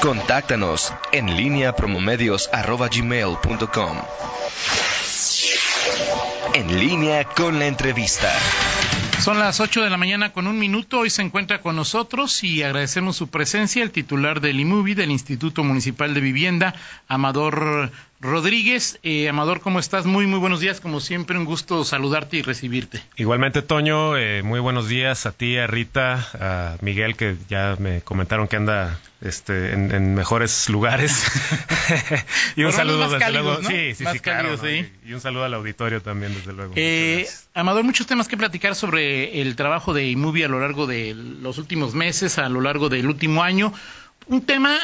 Contáctanos en línea promomedios.com. En línea con la entrevista. Son las 8 de la mañana con un minuto. Hoy se encuentra con nosotros y agradecemos su presencia el titular del IMUBI, del Instituto Municipal de Vivienda, Amador Rodríguez. Eh, Amador, ¿cómo estás? Muy, muy buenos días. Como siempre, un gusto saludarte y recibirte. Igualmente, Toño, eh, muy buenos días a ti, a Rita, a Miguel, que ya me comentaron que anda este, en, mejores lugares. y un saludo, desde luego. Sí, sí, sí, claro, Y un saludo al auditorio también, desde luego. Eh, Amador, muchos temas que platicar sobre el trabajo de IMUBI a lo largo de los últimos meses, a lo largo del último año. Un tema,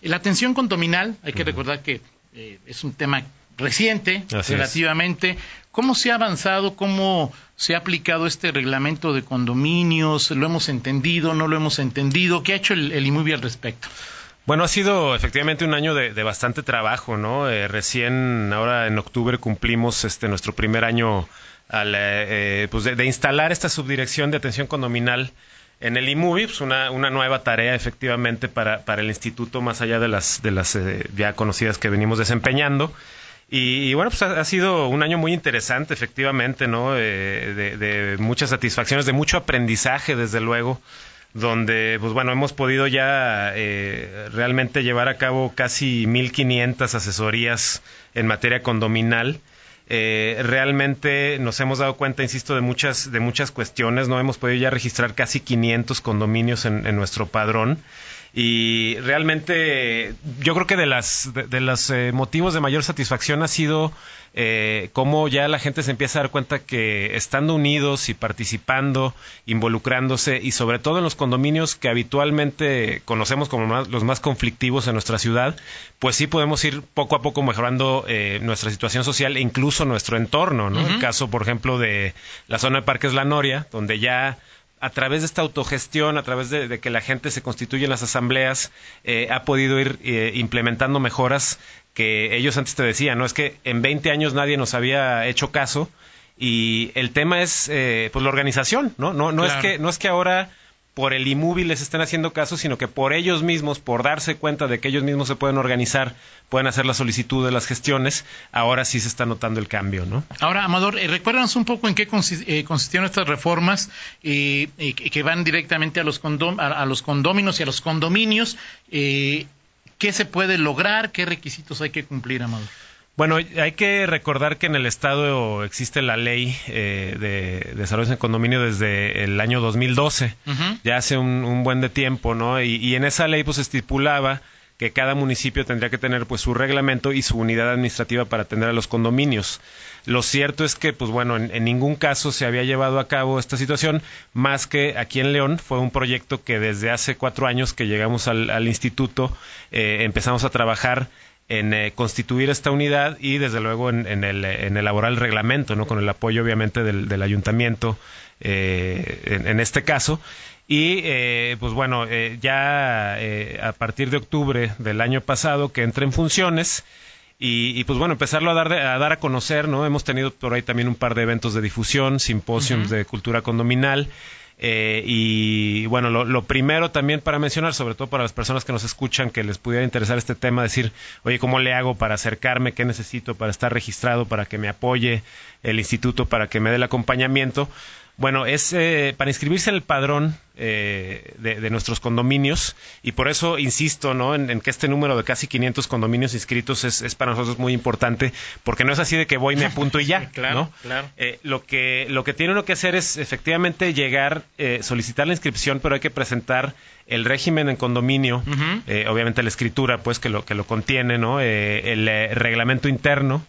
la atención condominal, hay que recordar que eh, es un tema reciente relativamente. ¿Cómo se ha avanzado? ¿Cómo se ha aplicado este reglamento de condominios? ¿Lo hemos entendido? ¿No lo hemos entendido? ¿Qué ha hecho el, el al respecto? Bueno, ha sido efectivamente un año de, bastante trabajo, ¿no? Eh, recién, ahora en octubre, cumplimos este nuestro primer año al, eh, pues de, instalar esta subdirección de atención condominal en el IMUBI, pues una, una nueva tarea efectivamente para, para el instituto, más allá de las, de las eh, ya conocidas que venimos desempeñando. Y, bueno, pues ha, sido un año muy interesante, efectivamente, ¿no? Eh, de, muchas satisfacciones, de mucho aprendizaje, desde luego, donde, pues bueno, hemos podido ya eh, realmente llevar a cabo casi 1.500 asesorías en materia condominal eh, realmente nos hemos dado cuenta, insisto, de muchas, de muchas cuestiones. No hemos podido ya registrar casi 500 condominios en, en nuestro padrón y realmente yo creo que de las de, los eh, motivos de mayor satisfacción ha sido eh, cómo ya la gente se empieza a dar cuenta que estando unidos y participando, involucrándose y sobre todo en los condominios que habitualmente conocemos como los más conflictivos en nuestra ciudad, pues sí podemos ir poco a poco mejorando eh, nuestra situación social e incluso nuestro entorno, ¿no? El caso, por ejemplo, de la zona de Parques La Noria, donde ya a través de esta autogestión, a través de, que la gente se constituye en las asambleas, eh, ha podido ir eh, implementando mejoras que ellos antes te decían, ¿no? Es que en 20 años nadie nos había hecho caso y el tema es, eh, pues, la organización, ¿no? No, no, es que, no es que ahora por el inmóvil les estén haciendo caso, sino que por ellos mismos, por darse cuenta de que ellos mismos se pueden organizar, pueden hacer la solicitud de las gestiones, ahora sí se está notando el cambio, ¿no? Ahora, Amador, eh, recuérdanos un poco en qué eh, consistieron estas reformas eh, que van directamente a los, a, los condóminos y a los condominios. ¿Qué se puede lograr? ¿Qué requisitos hay que cumplir, Amador? Bueno, hay que recordar que en el Estado existe la ley eh, de desarrollo en condominio desde el año 2012, ya hace un, buen de tiempo, ¿no? Y, en esa ley pues estipulaba que cada municipio tendría que tener pues su reglamento y su unidad administrativa para atender a los condominios. Lo cierto es que, pues bueno, en, ningún caso se había llevado a cabo esta situación, más que aquí en León fue un proyecto que desde hace cuatro años que llegamos al, instituto eh, empezamos a trabajar en eh, constituir esta unidad y desde luego en, el, en, elaborar el reglamento, ¿no? con el apoyo obviamente del, ayuntamiento eh, en, este caso. Y eh, pues bueno, ya a partir de octubre del año pasado que entra en funciones, y, pues bueno, empezarlo a dar, a dar a conocer, ¿no? Hemos tenido por ahí también un par de eventos de difusión, simposios de cultura condominal. Eh, y bueno, lo, primero también para mencionar, sobre todo para las personas que nos escuchan, que les pudiera interesar este tema, decir, oye, ¿cómo le hago para acercarme? ¿Qué necesito para estar registrado, para que me apoye el instituto, para que me dé el acompañamiento? Bueno, es eh, para inscribirse en el padrón eh, de, nuestros condominios y por eso insisto ¿no? En, que este número de casi 500 condominios inscritos es, para nosotros muy importante porque no es así de que voy, me apunto y ya. claro, claro. Eh, lo, que, lo que tiene uno que hacer es efectivamente llegar, solicitar la inscripción, pero hay que presentar el régimen en condominio, obviamente la escritura pues que lo, que lo contiene, ¿no? el reglamento interno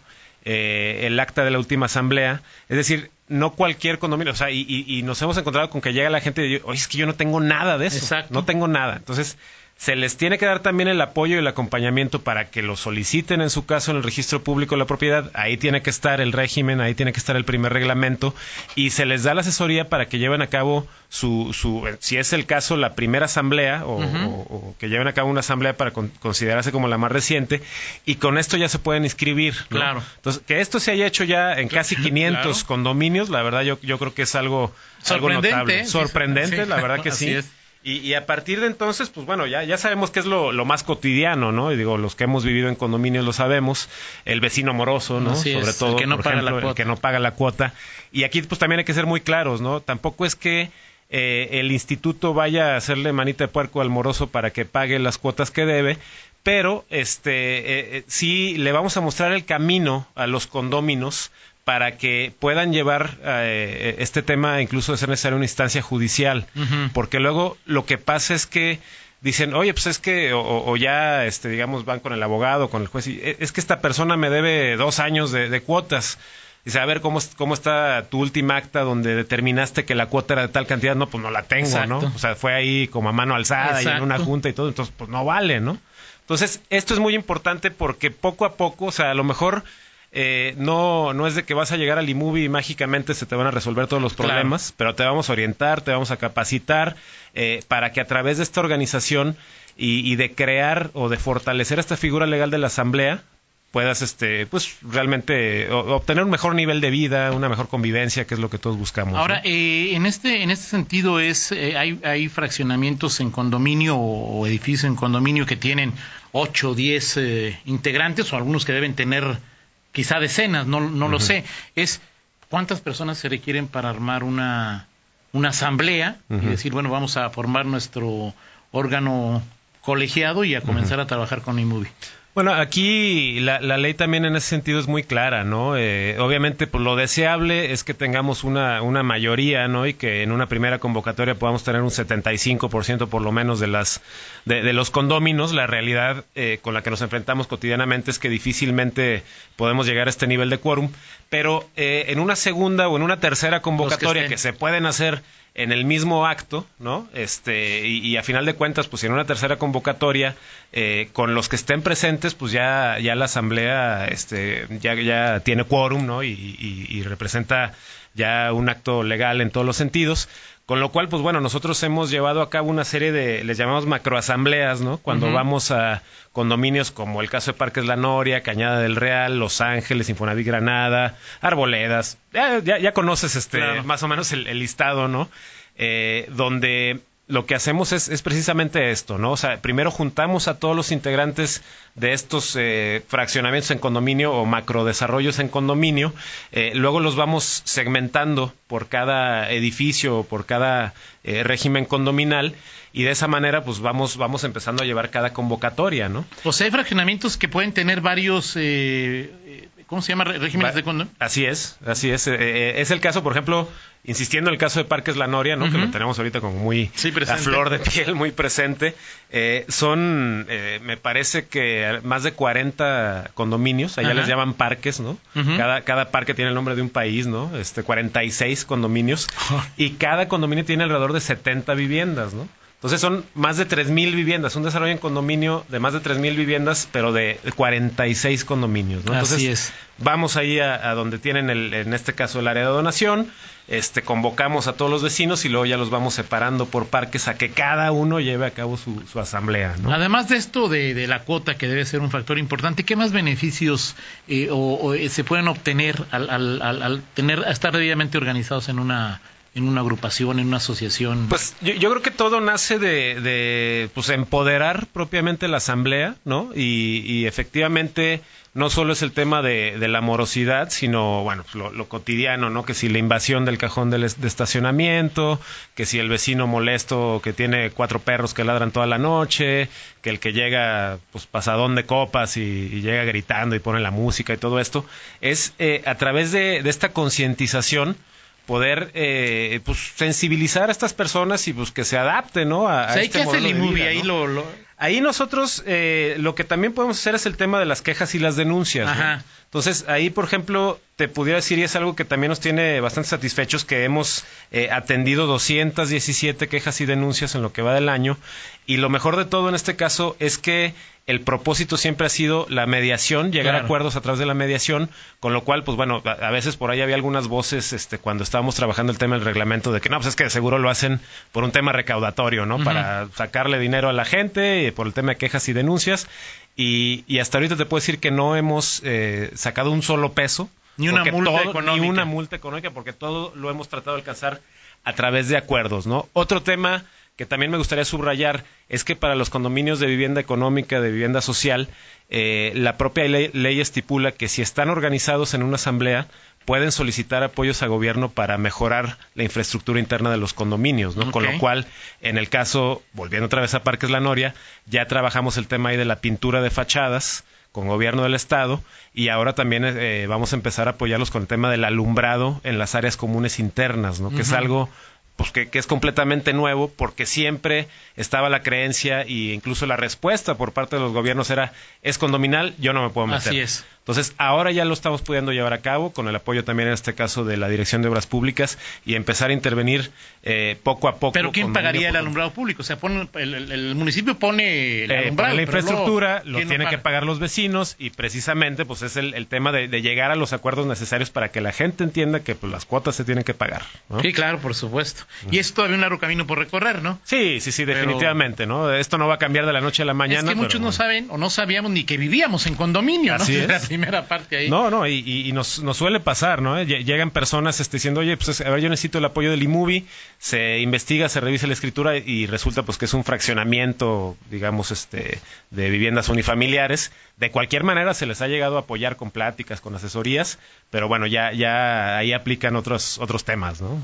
eh, el acta de la última asamblea. Es decir, no cualquier condominio, o sea, y, nos hemos encontrado con que llega la gente y dice, oye, es que yo no tengo nada de eso, no tengo nada. Entonces, se les tiene que dar también el apoyo y el acompañamiento para que lo soliciten en su caso en el registro público de la propiedad. Ahí tiene que estar el régimen, ahí tiene que estar el primer reglamento y se les da la asesoría para que lleven a cabo su, su si es el caso, la primera asamblea o, que lleven a cabo una asamblea para considerarse como la más reciente y con esto ya se pueden inscribir. Claro. Entonces, que esto se haya hecho ya en casi 500 condominios, la verdad yo, yo creo que es algo, algo notable. Sorprendente, la verdad que sí. Y, a partir de entonces, pues bueno, ya, ya sabemos que es lo, más cotidiano, ¿no? Y digo, los que hemos vivido en condominios lo sabemos, el vecino moroso, ¿no? Sobre todo, que no por paga ejemplo, el que no paga la cuota. Y aquí pues también hay que ser muy claros, ¿no? Tampoco es que eh, el instituto vaya a hacerle manita de puerco al moroso para que pague las cuotas que debe, pero este eh, eh, sí le vamos a mostrar el camino a los condóminos para que puedan llevar eh, este tema incluso de ser necesaria una instancia judicial, porque luego lo que pasa es que dicen, oye, pues es que, o, ya, este, digamos, van con el abogado, con el juez, y es que esta persona me debe dos años de, cuotas. Dice, a ver, ¿cómo, ¿cómo está tu última acta donde determinaste que la cuota era de tal cantidad? No, pues no la tengo, ¿no? O sea, fue ahí como a mano alzada y en una junta y todo, entonces, pues no vale, ¿no? Entonces, esto es muy importante porque poco a poco, o sea, a lo mejor eh, no, no es de que vas a llegar al iMovie y mágicamente se te van a resolver todos los problemas, pero te vamos a orientar, te vamos a capacitar eh, para que a través de esta organización y, de crear o de fortalecer esta figura legal de la asamblea puedas este pues realmente obtener un mejor nivel de vida una mejor convivencia que es lo que todos buscamos ahora eh, en este en este sentido es hay, hay fraccionamientos en condominio o, edificios en condominio que tienen 8 o 10 integrantes o algunos que deben tener quizá decenas, no, no lo sé. Es cuántas personas se requieren para armar una, una asamblea y decir, bueno, vamos a formar nuestro órgano colegiado y a comenzar a trabajar con iMovie. Bueno, aquí la, ley también en ese sentido es muy clara, ¿no? Eh, obviamente, pues lo deseable es que tengamos una, una mayoría, ¿no? Y que en una primera convocatoria podamos tener un 75% por lo menos de las de, los condóminos. La realidad eh, con la que nos enfrentamos cotidianamente es que difícilmente podemos llegar a este nivel de quórum. Pero eh, en una segunda o en una tercera convocatoria que se pueden hacer en el mismo acto, ¿no? Este, y, a final de cuentas, pues en una tercera convocatoria, eh, con los que estén presentes, pues ya, ya la asamblea, este, ya, ya tiene quórum, ¿no? y representa ya un acto legal en todos los sentidos. Con lo cual, pues bueno, nosotros hemos llevado a cabo una serie de, les llamamos macroasambleas, ¿no? Cuando vamos a condominios como el caso de Parques La Noria, Cañada del Real, Los Ángeles, Infonavit Granada, Arboledas, ya, ya, conoces este, más o menos el, listado, ¿no? Eh, donde lo que hacemos es, es, precisamente esto, ¿no? O sea, primero juntamos a todos los integrantes de estos eh, fraccionamientos en condominio o macrodesarrollos en condominio, eh, luego los vamos segmentando por cada edificio o por cada eh, régimen condominal y de esa manera pues vamos, vamos empezando a llevar cada convocatoria, ¿no? O sea, hay fraccionamientos que pueden tener varios ¿cómo se llama? Regímenes de condominio. Así es, así es. es el caso, por ejemplo, insistiendo en el caso de Parques La Noria, ¿no? que lo tenemos ahorita como muy a flor de piel, muy presente, eh, son, eh, me parece que más de 40 condominios, allá les llaman parques, ¿no? cada, cada parque tiene el nombre de un país, ¿no? Este, 46 condominios, y cada condominio tiene alrededor de 70 viviendas, ¿no? Entonces son más de 3.000 viviendas, un desarrollo en condominio de más de 3.000 viviendas, pero de 46 condominios. ¿no? Entonces, Así es. Vamos ahí a, donde tienen, el, en este caso, el área de donación, este, convocamos a todos los vecinos y luego ya los vamos separando por parques a que cada uno lleve a cabo su, asamblea. ¿no? Además de esto de, la cuota, que debe ser un factor importante, ¿qué más beneficios eh, o, eh, se pueden obtener al, al, al, tener, estar debidamente organizados en una en una agrupación, en una asociación? Pues yo, creo que todo nace de, pues empoderar propiamente la asamblea, ¿no? Y, efectivamente no solo es el tema de, la morosidad, sino, bueno, lo, cotidiano, ¿no? Que si la invasión del cajón de estacionamiento, que si el vecino molesto que tiene cuatro perros que ladran toda la noche, que el que llega, pues, pasadón de copas y, llega gritando y pone la música y todo esto, es eh, a través de, de esta concientización, poder eh, pues sensibilizar a estas personas y pues que se adapten ¿no? a, este modelo de ahí lo, Ahí nosotros eh, lo que también podemos hacer es el tema de las quejas y las denuncias. Entonces, ahí, por ejemplo, te pudiera decir, y es algo que también nos tiene bastante satisfechos, que hemos eh, atendido 217 quejas y denuncias en lo que va del año. Y lo mejor de todo en este caso es que el propósito siempre ha sido la mediación, llegar a acuerdos a través de la mediación, con lo cual, pues bueno, a, veces por ahí había algunas voces este, cuando estábamos trabajando el tema del reglamento de que no, pues es que seguro lo hacen por un tema recaudatorio, ¿no? Para sacarle dinero a la gente, y por el tema de quejas y denuncias. Y, y hasta ahorita te puedo decir que no hemos eh, sacado un solo peso. Ni una multa económica. Ni una multa económica, porque todo lo hemos tratado de alcanzar a través de acuerdos, ¿no? Otro tema que también me gustaría subrayar es que para los condominios de vivienda económica, de vivienda social, eh, la propia ley, estipula que si están organizados en una asamblea, pueden solicitar apoyos a gobierno para mejorar la infraestructura interna de los condominios, ¿no? Con lo cual, en el caso, volviendo otra vez a Parques La Noria, ya trabajamos el tema ahí de la pintura de fachadas, con gobierno del estado y ahora también eh, vamos a empezar a apoyarlos con el tema del alumbrado en las áreas comunes internas, ¿no? Que es algo pues que, es completamente nuevo porque siempre estaba la creencia e incluso la respuesta por parte de los gobiernos era es condominal, yo no me puedo meter. Así es. Entonces, ahora ya lo estamos pudiendo llevar a cabo con el apoyo también en este caso de la Dirección de Obras Públicas y empezar a intervenir eh, poco a poco. Pero ¿quién pagaría el alumbrado público? O sea, pone, el, municipio pone el eh, la infraestructura, lo, tienen que pagar los vecinos y precisamente pues es el, tema de, llegar a los acuerdos necesarios para que la gente entienda que pues, las cuotas se tienen que pagar. Sí, claro, por supuesto. Y es todavía un largo camino por recorrer, ¿no? Sí, sí, sí, definitivamente, ¿no? Esto no va a cambiar de la noche a la mañana. Es que muchos no saben o no sabíamos ni que vivíamos en condominio, ¿no? Así primera parte ahí. No, no, y, nos, suele pasar, ¿no? Llegan personas este, diciendo, oye, pues a ver, yo necesito el apoyo del iMovie, se investiga, se revisa la escritura y resulta pues que es un fraccionamiento, digamos, este, de viviendas unifamiliares. De cualquier manera se les ha llegado a apoyar con pláticas, con asesorías, pero bueno, ya, ya ahí aplican otros, otros temas, ¿no?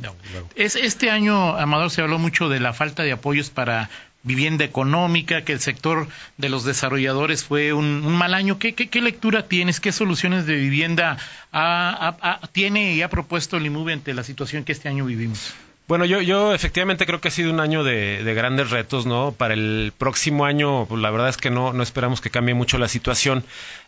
Es, este año, Amador, se habló mucho de la falta de apoyos para vivienda económica, que el sector de los desarrolladores fue un, mal año. ¿Qué, ¿Qué, lectura tienes? ¿Qué soluciones de vivienda tiene y ha propuesto el IMUVE ante la situación que este año vivimos? Bueno, yo, yo efectivamente creo que ha sido un año de, grandes retos, ¿no? Para el próximo año, pues la verdad es que no, no esperamos que cambie mucho la situación.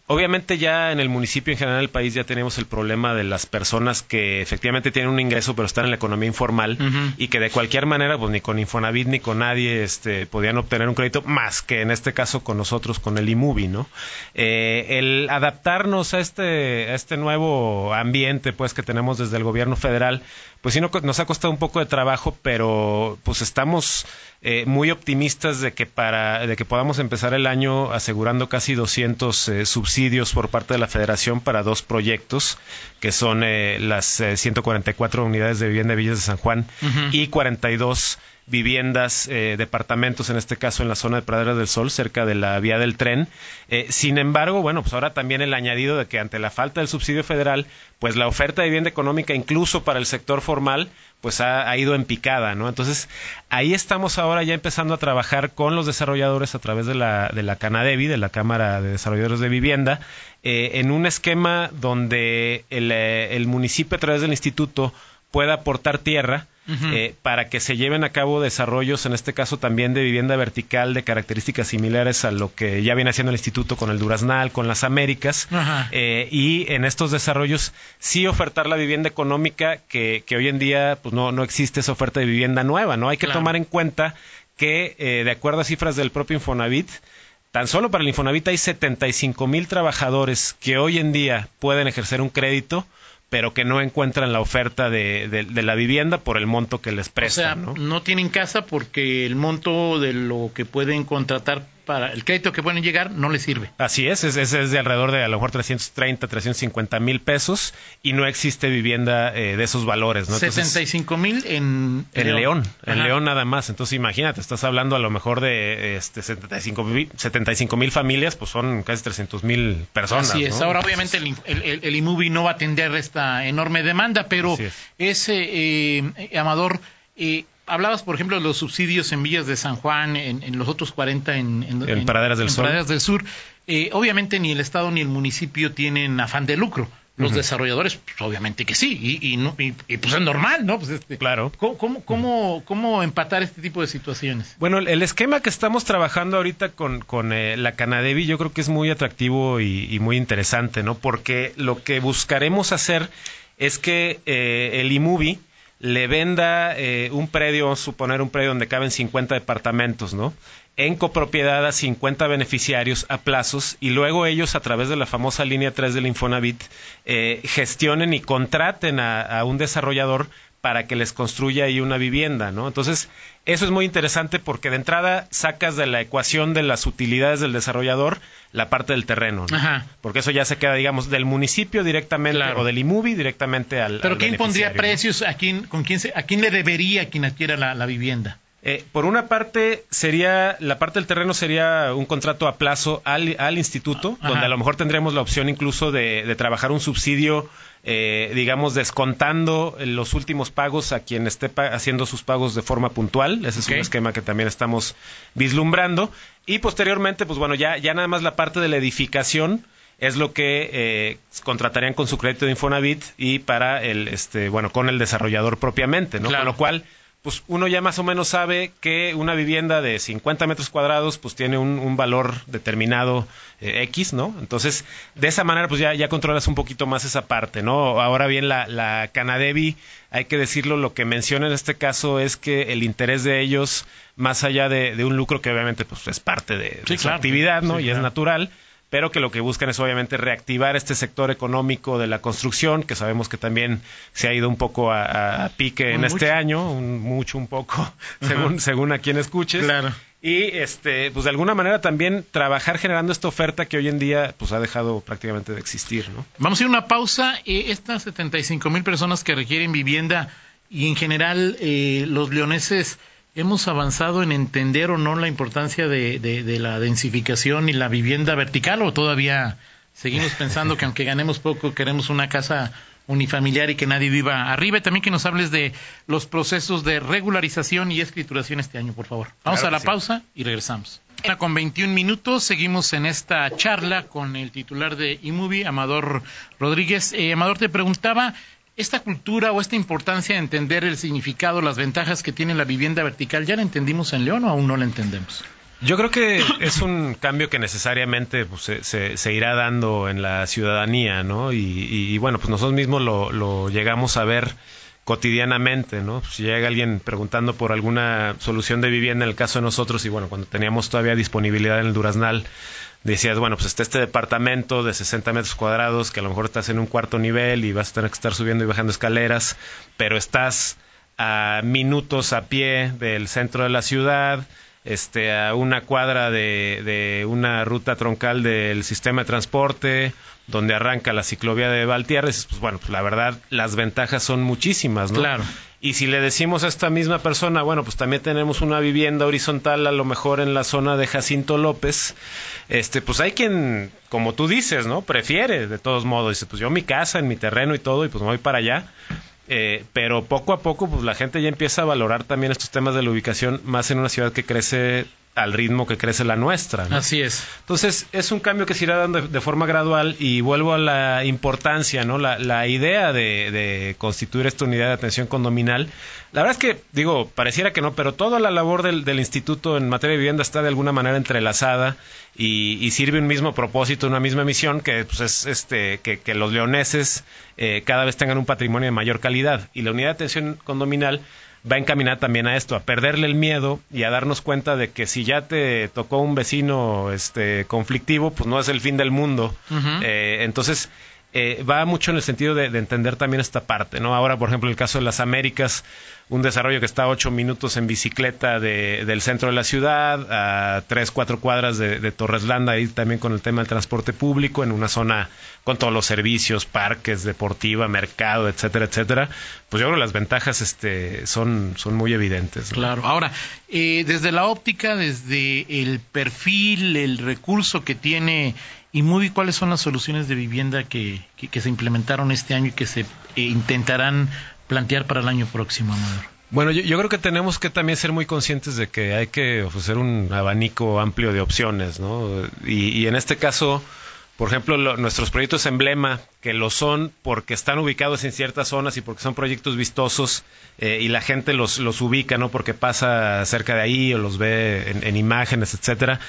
Obviamente ya en el municipio en general del país ya tenemos el problema de las personas que efectivamente tienen un ingreso pero están en la economía informal y que de cualquier manera pues ni con Infonavit ni con nadie este podían obtener un crédito más que en este caso con nosotros con el IMUBI, ¿no? Eh, el adaptarnos a este a este nuevo ambiente pues que tenemos desde el gobierno federal pues sí nos ha costado un poco de trabajo pero pues estamos eh, muy optimistas de que para de que podamos empezar el año asegurando casi 200 eh, subsidios por parte de la Federación para dos proyectos que son eh, las 144 unidades de vivienda de Villas de San Juan y 42 viviendas, eh, departamentos, en este caso en la zona de Praderas del Sol, cerca de la vía del tren. Eh, sin embargo, bueno, pues ahora también el añadido de que ante la falta del subsidio federal, pues la oferta de vivienda económica, incluso para el sector formal, pues ha, ido en picada, ¿no? Entonces, ahí estamos ahora ya empezando a trabajar con los desarrolladores a través de la, de la Canadevi, de la Cámara de Desarrolladores de Vivienda, eh, en un esquema donde el, el municipio a través del instituto pueda aportar tierra, eh, para que se lleven a cabo desarrollos, en este caso también de vivienda vertical de características similares a lo que ya viene haciendo el instituto con el Duraznal, con las Américas, eh, y en estos desarrollos sí ofertar la vivienda económica que, que hoy en día pues no, no existe esa oferta de vivienda nueva, ¿no? Hay que tomar en cuenta que, eh, de acuerdo a cifras del propio Infonavit, Tan solo para el Infonavit hay 75 mil trabajadores que hoy en día pueden ejercer un crédito pero que no encuentran la oferta de, de, la vivienda por el monto que les prestan. O sea, ¿no? tienen casa porque el monto de lo que pueden contratar para el crédito que pueden llegar no les sirve. Así es, es, es de alrededor de a lo mejor 330, 350 mil pesos y no existe vivienda eh, de esos valores. ¿no? 75 mil en, en León, en León nada más. Entonces imagínate, estás hablando a lo mejor de este, 75 mil familias, pues son casi 300 mil personas. Así es, ahora obviamente el, el, el, IMUBI no va a atender esta enorme demanda, pero ese eh, Amador... Eh, hablabas, por ejemplo, de los subsidios en Villas de San Juan, en, los otros 40 en, en, Praderas del Sur. del Sur. Eh, obviamente ni el Estado ni el municipio tienen afán de lucro. Los desarrolladores, pues, obviamente que sí, y, y, y, pues es normal, ¿no? Pues este, claro. ¿cómo, cómo, cómo, empatar este tipo de situaciones? Bueno, el esquema que estamos trabajando ahorita con, con eh, la Canadevi yo creo que es muy atractivo y, muy interesante, ¿no? Porque lo que buscaremos hacer es que eh, el IMUBI, le venda eh, un predio, vamos a suponer un predio donde caben 50 departamentos, ¿no? En copropiedad a 50 beneficiarios a plazos y luego ellos a través de la famosa línea 3 del Infonavit eh, gestionen y contraten a, un desarrollador para que les construya ahí una vivienda, ¿no? Entonces, eso es muy interesante porque de entrada sacas de la ecuación de las utilidades del desarrollador la parte del terreno, ¿no? Porque eso ya se queda, digamos, del municipio directamente o del IMUBI directamente al Pero ¿quién pondría precios? ¿A quién, con quién ¿A quién le debería quien adquiera la, vivienda? Eh, por una parte, sería la parte del terreno sería un contrato a plazo al, al instituto, Ajá. donde a lo mejor tendremos la opción incluso de, de trabajar un subsidio, eh, digamos, descontando los últimos pagos a quien esté haciendo sus pagos de forma puntual. Ese es un esquema que también estamos vislumbrando. Y posteriormente, pues bueno, ya, ya nada más la parte de la edificación es lo que eh, contratarían con su crédito de Infonavit y para el, este, bueno, con el desarrollador propiamente, ¿no? Claro. Con lo cual, pues uno ya más o menos sabe que una vivienda de 50 metros cuadrados, pues tiene un, un valor determinado eh, X, ¿no? Entonces, de esa manera, pues ya, ya controlas un poquito más esa parte, ¿no? Ahora bien, la, la Canadevi, hay que decirlo, lo que menciona en este caso es que el interés de ellos, más allá de, de un lucro que obviamente pues es parte de, su claro. actividad, ¿no? Sí, y es natural, pero que lo que buscan es obviamente reactivar este sector económico de la construcción, que sabemos que también se ha ido un poco a, pique en este año, un mucho, un poco, según, según a quien escuches. Claro. Y este, pues de alguna manera también trabajar generando esta oferta que hoy en día pues ha dejado prácticamente de existir, ¿no? Vamos a ir a una pausa. Eh, estas 75 mil personas que requieren vivienda y en general eh, los leoneses hemos avanzado en entender o no la importancia de, de- de la densificación y la vivienda vertical o todavía seguimos pensando que aunque ganemos poco queremos una casa unifamiliar y que nadie viva arriba. Y también que nos hables de los procesos de regularización y escrituración este año, por favor. Vamos Claro a la sí. pausa y regresamos. Con 21 minutos seguimos en esta charla con el titular de iMovie, Amador Rodríguez. Eh, Amador, te preguntaba, ¿esta cultura o esta importancia de entender el significado, las ventajas que tiene la vivienda vertical, ¿ya la entendimos en León o aún no la entendemos? Yo creo que es un cambio que necesariamente pues, se, se- se irá dando en la ciudadanía, ¿no? Y, y, bueno, pues nosotros mismos lo, lo llegamos a ver cotidianamente, ¿no? Si llega alguien preguntando por alguna solución de vivienda, en el caso de nosotros, y bueno, cuando teníamos todavía disponibilidad en el Duraznal, decías, bueno, pues está este departamento de 60 metros cuadrados, que a lo mejor estás en un cuarto nivel y vas a tener que estar subiendo y bajando escaleras, pero estás a minutos a pie del centro de la ciudad, este, a una cuadra de, de una ruta troncal del sistema de transporte, donde arranca la ciclovía de Valtierres, pues bueno, pues la verdad, las ventajas son muchísimas, ¿no? Claro. Y si le decimos a esta misma persona, bueno, pues también tenemos una vivienda horizontal, a lo mejor en la zona de Jacinto López, este, pues hay quien, como tú dices, ¿no? Prefiere, de todos modos, dice, pues yo mi casa, en mi terreno y todo, y pues me voy para allá. Eh, pero poco a poco, pues la gente ya empieza a valorar también estos temas de la ubicación, más en una ciudad que crece al ritmo que crece la nuestra. ¿no? Así es. Entonces, es un cambio que se irá dando de, de forma gradual y vuelvo a la importancia, ¿no? La, la idea de, de constituir esta unidad de atención condominal. La verdad es que, digo, pareciera que no, pero toda la labor del, del instituto en materia de vivienda está de alguna manera entrelazada y, y sirve un mismo propósito, una misma misión, que pues, es este, que, que los leoneses eh, cada vez tengan un patrimonio de mayor calidad. Y la unidad de atención condominal va encaminada también a esto, a perderle el miedo y a darnos cuenta de que si ya te tocó un vecino este conflictivo, pues no es el fin del mundo. Eh, entonces, eh, va mucho en el sentido de, de entender también esta parte, ¿no? Ahora, por ejemplo, el caso de las Américas, un desarrollo que está a ocho minutos en bicicleta de- del centro de la ciudad, a tres, cuatro cuadras de, de Torreslanda, ahí también con el tema del transporte público, en una zona con todos los servicios, parques, deportiva, mercado, etcétera, etcétera. Pues yo creo que las ventajas este, son, son muy evidentes. Claro. Ahora, eh, desde la óptica, desde el perfil, el recurso que tiene Inmovie, ¿cuáles son las soluciones de vivienda que, que, que se implementaron este año y que se eh, intentarán plantear para el año próximo, Amador? Bueno, yo, creo que tenemos que también ser muy conscientes de que hay que ofrecer un abanico amplio de opciones, ¿no? Y, y en este caso, por ejemplo, lo- nuestros proyectos emblema, que lo son porque están ubicados en ciertas zonas y porque son proyectos vistosos eh, y la gente los, los ubica, ¿no? Porque pasa cerca de ahí o los ve en, en imágenes, etcétera.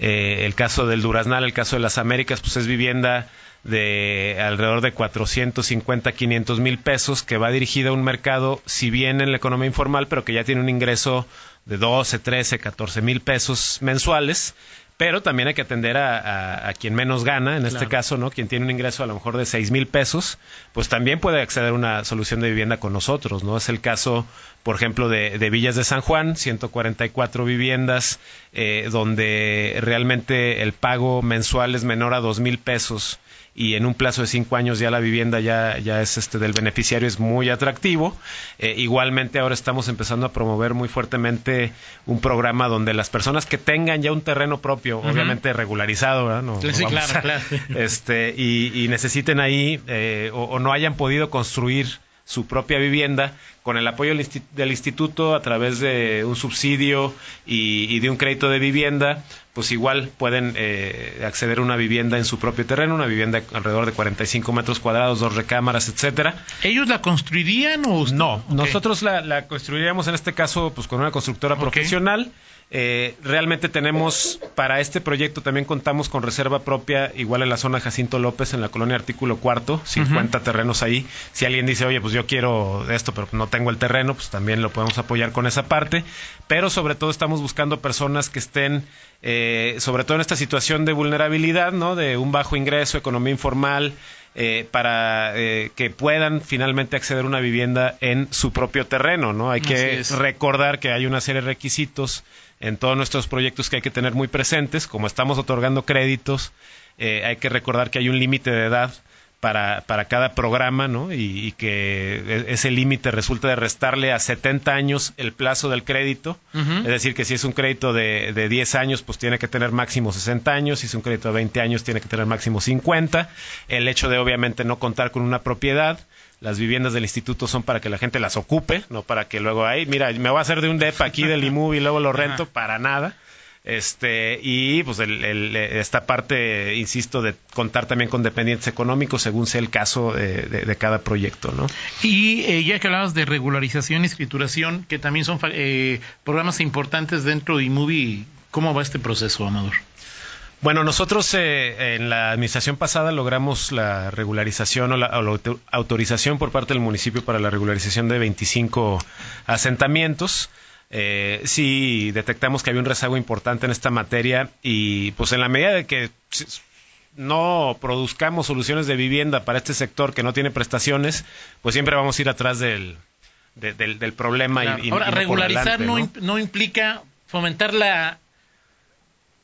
Eh, el caso del Duraznal, el caso de las Américas, pues es vivienda de alrededor de 450, 500 mil pesos, que va dirigida a un mercado, si bien en la economía informal, pero que ya tiene un ingreso de 12, 13, 14 mil pesos mensuales, pero también hay que atender a, quien menos gana, en este caso, ¿no? Quien tiene un ingreso a lo mejor de seis mil pesos, pues también puede acceder a una solución de vivienda con nosotros, ¿no? Es el caso, por ejemplo, de, Villas de San Juan, 144 viviendas, eh, donde realmente el pago mensual es menor a dos mil pesos y en un plazo de cinco años ya la vivienda ya, ya es este del beneficiario es muy atractivo. Eh, igualmente ahora estamos empezando a promover muy fuertemente un programa donde las personas que tengan ya un terreno propio, obviamente regularizado, ¿verdad? No, sí, claro, claro. Este, y, necesiten ahí eh, o no hayan podido construir su propia vivienda con el apoyo del instituto a través de un subsidio y, de un crédito de vivienda, pues igual pueden eh, acceder a una vivienda en su propio terreno, una vivienda alrededor de 45 metros cuadrados, dos recámaras, etcétera. ¿Ellos la construirían o No, nosotros la, construiríamos en este caso pues con una constructora profesional eh, realmente tenemos, para este proyecto también contamos con reserva propia, igual en la zona Jacinto López, en la colonia Artículo Cuarto, 50 terrenos ahí. Si alguien dice, oye, pues yo quiero esto, pero no tengo el terreno, pues también lo podemos apoyar con esa parte. Pero sobre todo estamos buscando personas que estén, eh, sobre todo en esta situación de vulnerabilidad, ¿no? De un bajo ingreso, economía informal, eh, para eh, que puedan finalmente acceder a una vivienda en su propio terreno, ¿no? Hay que recordar que hay una serie de requisitos en todos nuestros proyectos que hay que tener muy presentes, como estamos otorgando créditos, eh, hay que recordar que hay un límite de edad para, para cada programa, ¿no? Y, que e, ese límite resulta de restarle a 70 años el plazo del crédito. Es decir, que si es un crédito de, de 10 años, pues tiene que tener máximo 60 años. Si es un crédito de 20 años, tiene que tener máximo 50. El hecho de, obviamente, no contar con una propiedad. Las viviendas del instituto son para que la gente las ocupe, no para que luego, ahí, mira, me voy a hacer de un DEPA aquí del IMUB y luego lo rento, para nada. Este, y pues esta parte, insisto, de contar también con dependientes económicos según sea el caso de, cada proyecto, ¿no? Y eh, ya que hablabas de regularización y escrituración, que también son eh, programas importantes dentro de IMUBI, ¿cómo va este proceso, Amador? Bueno, nosotros eh, en la administración pasada logramos la regularización o la, autorización por parte del municipio para la regularización de 25 asentamientos eh, sí detectamos que había un rezago importante en esta materia y pues en la medida de que no produzcamos soluciones de vivienda para este sector que no tiene prestaciones, pues siempre vamos a ir atrás del, del, problema. Y, Ahora, regularizar ¿no? implica fomentar la...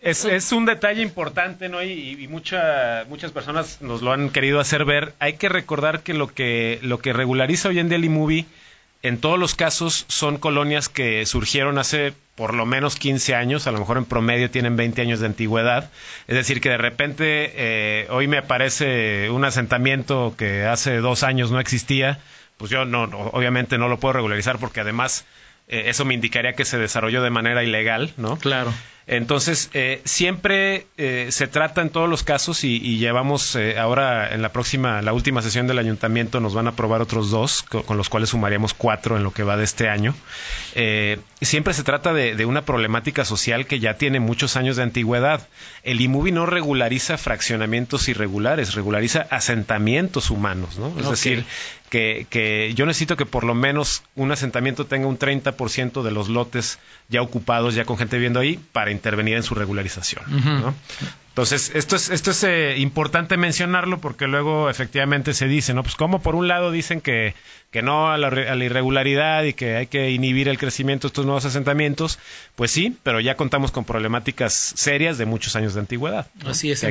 Es, es un detalle importante, ¿no? Y, y muchas personas nos lo han querido hacer ver. Hay que recordar que lo que, lo que regulariza hoy en día el IMUBI en todos los casos son colonias que surgieron hace por lo menos 15 años, a lo mejor en promedio tienen 20 años de antigüedad. Es decir, que de repente eh, hoy me aparece un asentamiento que hace dos años no existía, pues yo no, obviamente no lo puedo regularizar porque además eh, eso me indicaría que se desarrolló de manera ilegal, ¿no? Claro. Entonces, eh, siempre eh, se trata en todos los casos y, llevamos eh, ahora en la próxima, la última sesión del ayuntamiento nos van a aprobar otros dos, con, los cuales sumaríamos cuatro en lo que va de este año. siempre se trata de, una problemática social que ya tiene muchos años de antigüedad. El IMUBI no regulariza fraccionamientos irregulares, regulariza asentamientos humanos, ¿no? Es decir, que, que, yo necesito que por lo menos un asentamiento tenga un 30% de los lotes ya ocupados, ya con gente viviendo ahí, para intervenir en su regularización. Entonces, esto es, esto es eh, importante mencionarlo porque luego efectivamente se dice, ¿no? Pues como por un lado dicen que, que no a la, irregularidad y que hay que inhibir el crecimiento de estos nuevos asentamientos, pues sí, pero ya contamos con problemáticas serias de muchos años de antigüedad. Así es,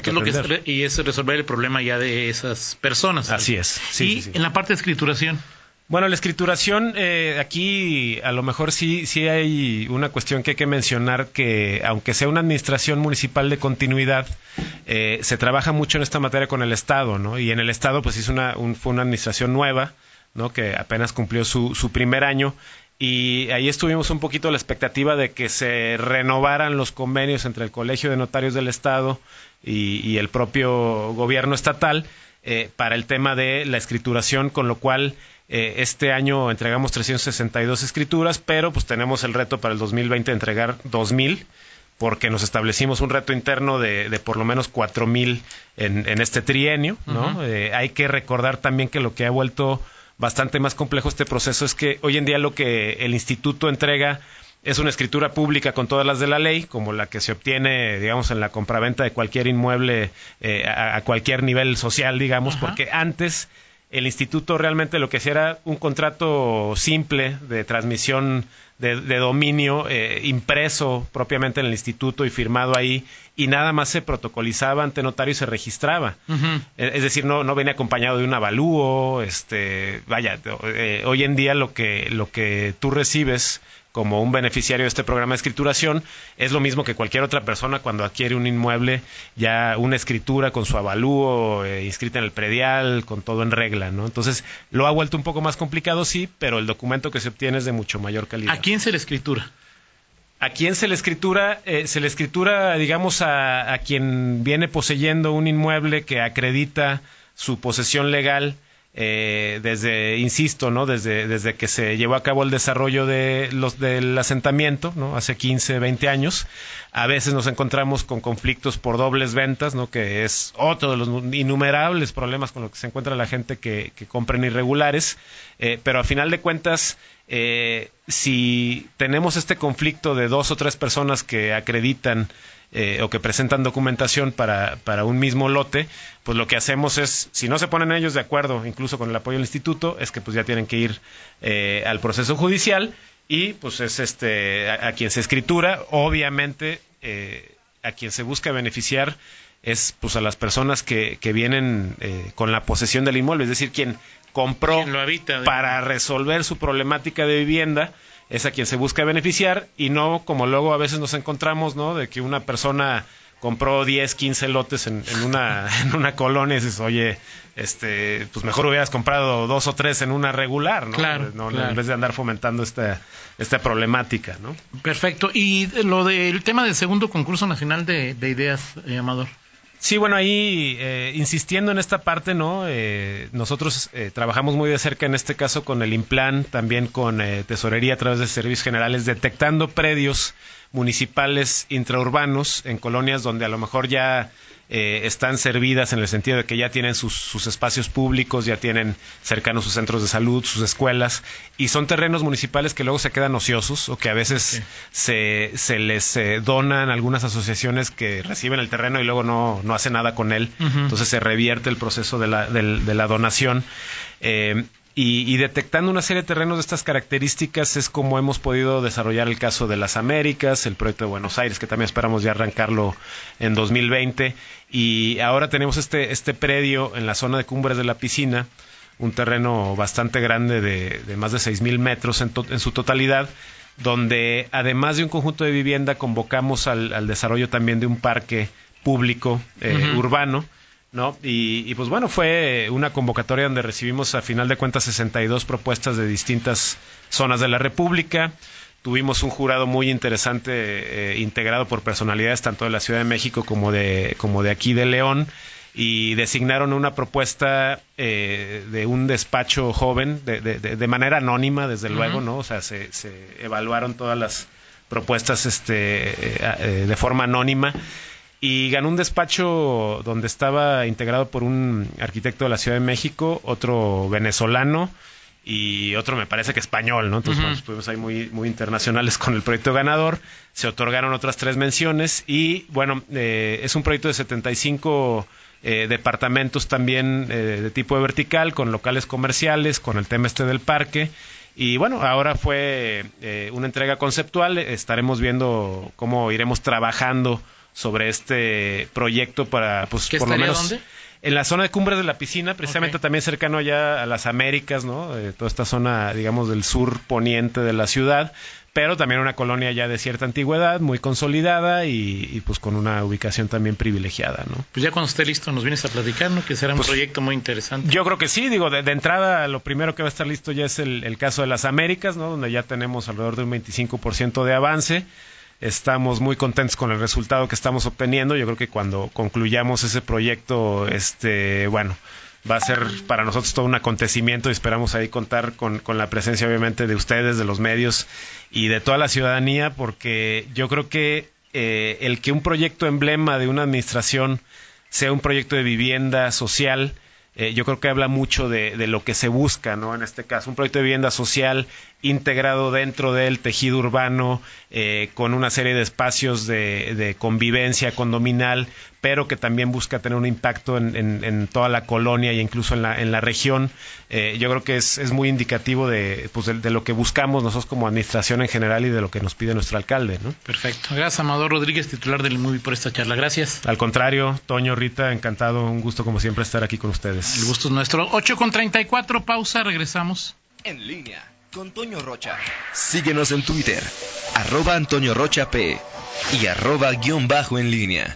y es resolver el problema ya de esas personas. Así es. Sí, y en la parte de escrituración. Bueno, la escrituración, eh, aquí a lo mejor sí, sí hay una cuestión que hay que mencionar que aunque sea una administración municipal de continuidad, eh, se trabaja mucho en esta materia con el Estado, ¿no? Y en el Estado pues hizo una, fue una administración nueva, ¿no? Que apenas cumplió su, su primer año y ahí estuvimos un poquito la expectativa de que se renovaran los convenios entre el Colegio de Notarios del Estado y, el propio gobierno estatal eh, para el tema de la escrituración, con lo cual eh, este año entregamos 362 escrituras, pero pues tenemos el reto para el 2020 de entregar 2000 porque nos establecimos un reto interno de, por lo menos 4000 en, en este trienio, ¿no? Eh, hay que recordar también que lo que ha vuelto bastante más complejo este proceso es que hoy en día lo que el instituto entrega es una escritura pública con todas las de la ley, como la que se obtiene, digamos, en la compraventa de cualquier inmueble eh, a, cualquier nivel social, digamos, porque antes el instituto realmente lo que hacía era un contrato simple de transmisión de, dominio eh, impreso propiamente en el instituto y firmado ahí y nada más se protocolizaba ante notario y se registraba. Es decir, no, no venía acompañado de un avalúo, este, vaya, eh, hoy en día lo que, lo que tú recibes como un beneficiario de este programa de escrituración, es lo mismo que cualquier otra persona cuando adquiere un inmueble, ya una escritura con su avalúo, eh, inscrita en el predial, con todo en regla, ¿no? Entonces, lo ha vuelto un poco más complicado, sí, pero el documento que se obtiene es de mucho mayor calidad. ¿A quién se le escritura? ¿A quién se le escritura? Eh, se le escritura, digamos, a, a quien viene poseyendo un inmueble que acredita su posesión legal eh, desde, insisto, ¿no? Desde, desde que se llevó a cabo el desarrollo de los, del asentamiento, ¿no? Hace 15, 20 años. A veces nos encontramos con conflictos por dobles ventas, ¿no? Que es otro de los innumerables problemas con los que se encuentra la gente que, que compran irregulares. Eh, pero a final de cuentas, eh, si tenemos este conflicto de dos o tres personas que acreditan eh, o que presentan documentación para, para un mismo lote, pues lo que hacemos es, si no se ponen ellos de acuerdo, incluso con el apoyo del instituto, es que pues ya tienen que ir eh, al proceso judicial y pues es este a, quien se escritura, obviamente eh, a quien se busca beneficiar es pues a las personas que, que vienen con la posesión del inmueble, es decir, quien compró para resolver su problemática de vivienda es a quien se busca beneficiar y no como luego a veces nos encontramos, ¿no? De que una persona compró 10, 15 lotes en, una, en una colonia y dices, oye, este, pues mejor hubieras comprado dos o tres en una regular, ¿no? Claro, En vez de andar fomentando esta, esta problemática, ¿no? Perfecto. Y lo del tema del segundo concurso nacional de, ideas, eh, Amador. Sí, bueno, ahí eh, insistiendo en esta parte, ¿no? Eh, nosotros eh, trabajamos muy de cerca en este caso con el Implan, también con Tesorería a través de Servicios Generales, detectando predios municipales intraurbanos en colonias donde a lo mejor ya eh, están servidas en el sentido de que ya tienen sus, espacios públicos, ya tienen cercanos sus centros de salud, sus escuelas, y son terrenos municipales que luego se quedan ociosos o que a veces se, se, les eh, donan algunas asociaciones que reciben el terreno y luego no, no hacen nada con él. Entonces se revierte el proceso de la, de la donación. Eh, y, detectando una serie de terrenos de estas características es como hemos podido desarrollar el caso de las Américas, el proyecto de Buenos Aires, que también esperamos ya arrancarlo en 2020. Y ahora tenemos este, este predio en la zona de Cumbres de la Piscina, un terreno bastante grande de, más de 6.000 metros en, en, su totalidad, donde además de un conjunto de vivienda convocamos al, desarrollo también de un parque público eh, urbano ¿no? Y, pues bueno, fue una convocatoria donde recibimos a final de cuentas 62 propuestas de distintas zonas de la República. Tuvimos un jurado muy interesante eh, integrado por personalidades tanto de la Ciudad de México como de, como de aquí de León y designaron una propuesta eh, de un despacho joven de, de, manera anónima, desde luego, ¿no? O sea, se, se evaluaron todas las propuestas este, eh, de forma anónima y ganó un despacho donde estaba integrado por un arquitecto de la Ciudad de México, otro venezolano y otro me parece que español, ¿no? Entonces, estuvimos ahí muy, muy internacionales con el proyecto ganador. Se otorgaron otras tres menciones y, bueno, eh, es un proyecto de 75 eh, departamentos también eh, de tipo vertical, con locales comerciales, con el tema este del parque. Y bueno, ahora fue una entrega conceptual. Estaremos viendo cómo iremos trabajando sobre este proyecto para, pues, por lo menos. Dónde? En la zona de Cumbres de la Piscina, precisamente también cercano ya a las Américas, ¿no? Eh, toda esta zona, digamos, del sur poniente de la ciudad, pero también una colonia ya de cierta antigüedad, muy consolidada y, pues con una ubicación también privilegiada, ¿no? Pues ya cuando esté listo nos vienes a platicar, ¿no? Que será un pues, proyecto muy interesante. Yo creo que sí, digo, de, entrada lo primero que va a estar listo ya es el, el caso de las Américas, ¿no? Donde ya tenemos alrededor de un 25% de avance estamos muy contentos con el resultado que estamos obteniendo. Yo creo que cuando concluyamos ese proyecto, este, bueno, va a ser para nosotros todo un acontecimiento y esperamos ahí contar con, con, la presencia obviamente de ustedes, de los medios y de toda la ciudadanía, porque yo creo que eh, el que un proyecto emblema de una administración sea un proyecto de vivienda social, eh, yo creo que habla mucho de, de, lo que se busca, ¿no? En este caso, un proyecto de vivienda social integrado dentro del tejido urbano, eh, con una serie de espacios de, de, convivencia condominal, pero que también busca tener un impacto en, en, en toda la colonia e incluso en la, en la región. Eh, yo creo que es, es muy indicativo de, pues de, de, lo que buscamos nosotros como administración en general y de lo que nos pide nuestro alcalde, ¿no? Perfecto. Gracias, Amador Rodríguez, titular del IMUBI, por esta charla. Gracias. Al contrario, Toño, Rita, encantado, un gusto como siempre estar aquí con ustedes. El gusto es nuestro. 8 con 34, pausa, regresamos. En línea con Toño Rocha. Síguenos en Twitter, arroba Antonio Rocha P y arroba guion bajo en línea.